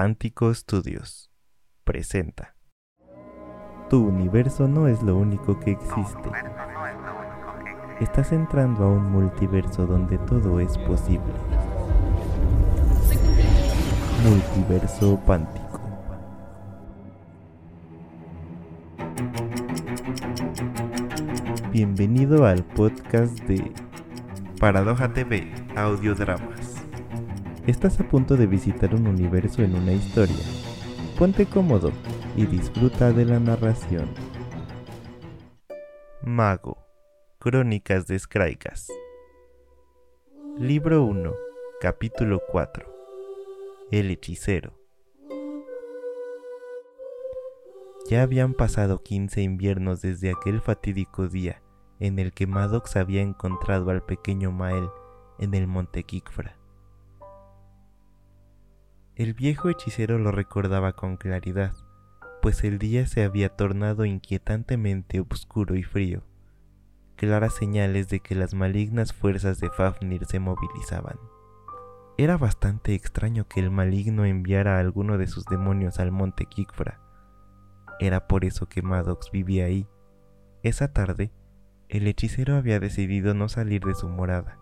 Pántico Studios presenta. Tu universo no es lo único que existe. Estás entrando a un multiverso donde todo es posible. Multiverso Pántico. Bienvenido al podcast de Paradoja TV Audiodramas. Estás a punto de visitar un universo en una historia. Ponte cómodo y disfruta de la narración. Mago. Crónicas de Skraikas. Libro 1. Capítulo 4. El hechicero. Ya habían pasado 15 inviernos desde aquel fatídico día en el que Maddox había encontrado al pequeño Mael en el monte Kikfra. El viejo hechicero lo recordaba con claridad, pues el día se había tornado inquietantemente oscuro y frío, claras señales de que las malignas fuerzas de Fafnir se movilizaban. Era bastante extraño que el maligno enviara a alguno de sus demonios al monte Kikfra. Era por eso que Maddox vivía ahí. Esa tarde, el hechicero había decidido no salir de su morada,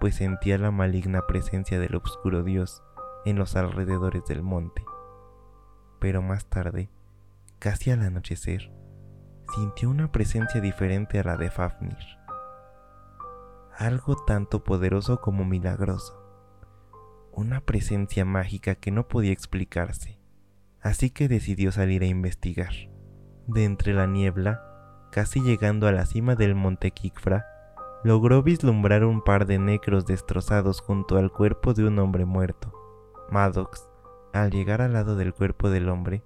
pues sentía la maligna presencia del oscuro dios en los alrededores del monte. Pero más tarde, casi al anochecer, sintió una presencia diferente a la de Fafnir. Algo tanto poderoso como milagroso. Una presencia mágica que no podía explicarse. Así que decidió salir a investigar. De entre la niebla, casi llegando a la cima del monte Kikfra, logró vislumbrar un par de necros destrozados junto al cuerpo de un hombre muerto. Maddox, al llegar al lado del cuerpo del hombre,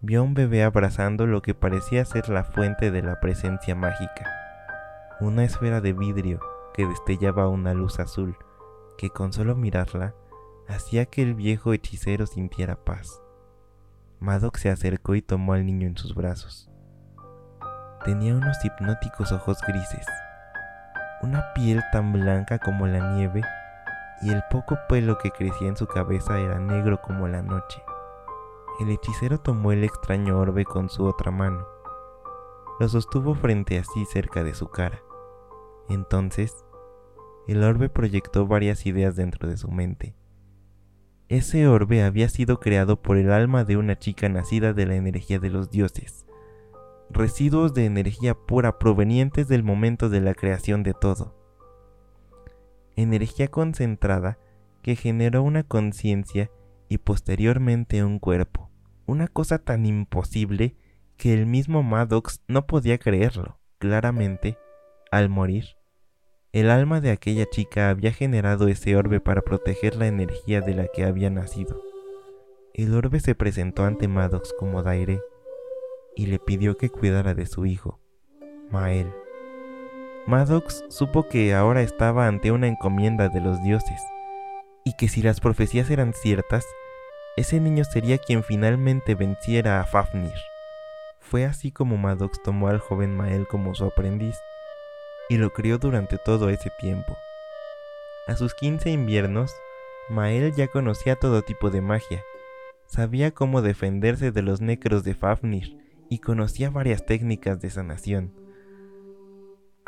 vio a un bebé abrazando lo que parecía ser la fuente de la presencia mágica, una esfera de vidrio que destellaba una luz azul que con solo mirarla hacía que el viejo hechicero sintiera paz. Maddox se acercó y tomó al niño en sus brazos. Tenía unos hipnóticos ojos grises, una piel tan blanca como la nieve y el poco pelo que crecía en su cabeza era negro como la noche. El hechicero tomó el extraño orbe con su otra mano. Lo sostuvo frente a sí cerca de su cara. Entonces, el orbe proyectó varias ideas dentro de su mente. Ese orbe había sido creado por el alma de una chica nacida de la energía de los dioses residuos de energía pura provenientes del momento de la creación de todo. Energía concentrada que generó una conciencia y posteriormente un cuerpo. Una cosa tan imposible que el mismo Maddox no podía creerlo. Claramente, al morir, el alma de aquella chica había generado ese orbe para proteger la energía de la que había nacido. El orbe se presentó ante Maddox como Daire y le pidió que cuidara de su hijo, Mael. Maddox supo que ahora estaba ante una encomienda de los dioses, y que si las profecías eran ciertas, ese niño sería quien finalmente venciera a Fafnir. Fue así como Maddox tomó al joven Mael como su aprendiz, y lo crió durante todo ese tiempo. A sus 15 inviernos, Mael ya conocía todo tipo de magia, sabía cómo defenderse de los necros de Fafnir, y conocía varias técnicas de sanación.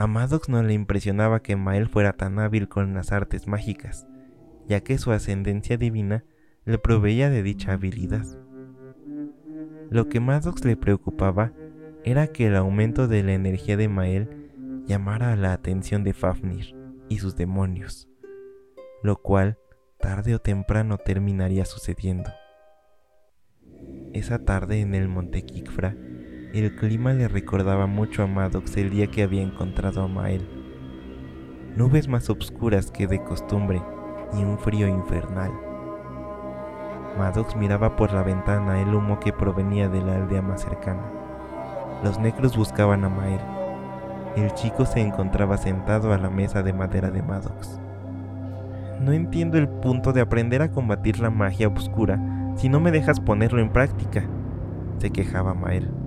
A Maddox no le impresionaba que Mael fuera tan hábil con las artes mágicas, ya que su ascendencia divina le proveía de dicha habilidad. Lo que Maddox le preocupaba era que el aumento de la energía de Mael llamara la atención de Fafnir y sus demonios, lo cual tarde o temprano terminaría sucediendo. Esa tarde en el Monte Kikfra, el clima le recordaba mucho a Maddox el día que había encontrado a Mael. Nubes más oscuras que de costumbre y un frío infernal. Maddox miraba por la ventana el humo que provenía de la aldea más cercana. Los negros buscaban a Mael. El chico se encontraba sentado a la mesa de madera de Maddox. No entiendo el punto de aprender a combatir la magia oscura si no me dejas ponerlo en práctica, se quejaba Mael.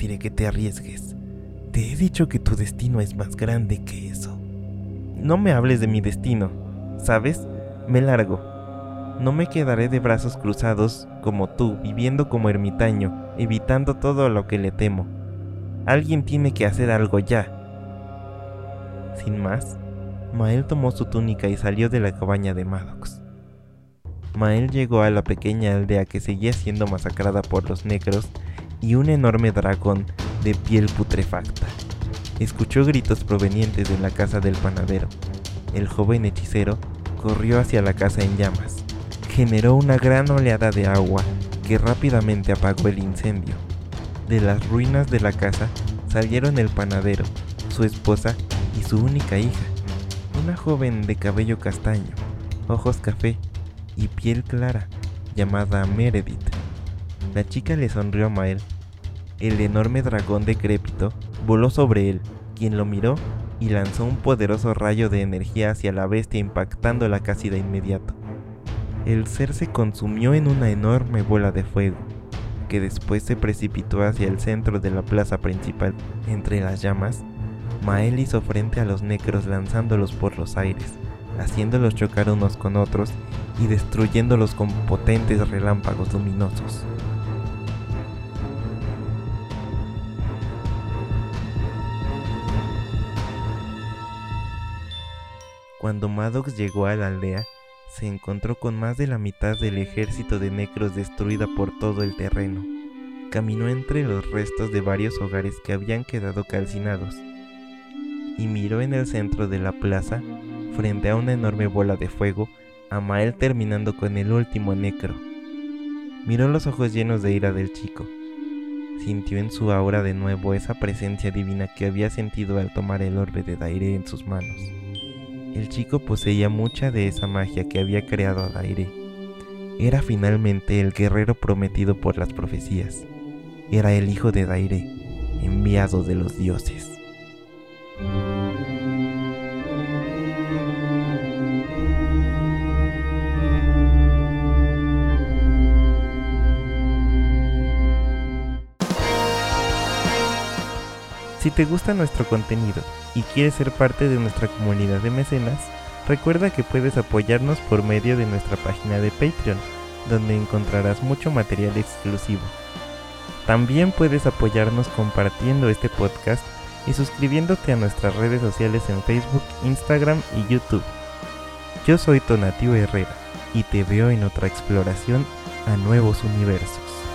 Permitiré que te arriesgues. Te he dicho que tu destino es más grande que eso. No me hables de mi destino, ¿sabes? Me largo. No me quedaré de brazos cruzados como tú, viviendo como ermitaño, evitando todo lo que le temo. Alguien tiene que hacer algo ya. Sin más, Mael tomó su túnica y salió de la cabaña de Maddox. Mael llegó a la pequeña aldea que seguía siendo masacrada por los negros y un enorme dragón de piel putrefacta. Escuchó gritos provenientes de la casa del panadero. El joven hechicero corrió hacia la casa en llamas. Generó una gran oleada de agua que rápidamente apagó el incendio. De las ruinas de la casa salieron el panadero, su esposa y su única hija, una joven de cabello castaño, ojos café y piel clara, llamada Meredith. La chica le sonrió a Mael. El enorme dragón decrépito voló sobre él, quien lo miró y lanzó un poderoso rayo de energía hacia la bestia impactándola casi de inmediato. El ser se consumió en una enorme bola de fuego, que después se precipitó hacia el centro de la plaza principal. Entre las llamas, Mael hizo frente a los necros lanzándolos por los aires, haciéndolos chocar unos con otros y destruyéndolos con potentes relámpagos luminosos. Cuando Maddox llegó a la aldea, se encontró con más de la mitad del ejército de necros destruida por todo el terreno. Caminó entre los restos de varios hogares que habían quedado calcinados y miró en el centro de la plaza, frente a una enorme bola de fuego, a Mael terminando con el último necro. Miró los ojos llenos de ira del chico. Sintió en su aura de nuevo esa presencia divina que había sentido al tomar el orbe de Daire en sus manos. El chico poseía mucha de esa magia que había creado a Daire. Era finalmente el guerrero prometido por las profecías. Era el hijo de Daire, enviado de los dioses. Si te gusta nuestro contenido y quieres ser parte de nuestra comunidad de mecenas, recuerda que puedes apoyarnos por medio de nuestra página de Patreon, donde encontrarás mucho material exclusivo. También puedes apoyarnos compartiendo este podcast y suscribiéndote a nuestras redes sociales en Facebook, Instagram y YouTube. Yo soy Tonatio Herrera y te veo en otra exploración a nuevos universos.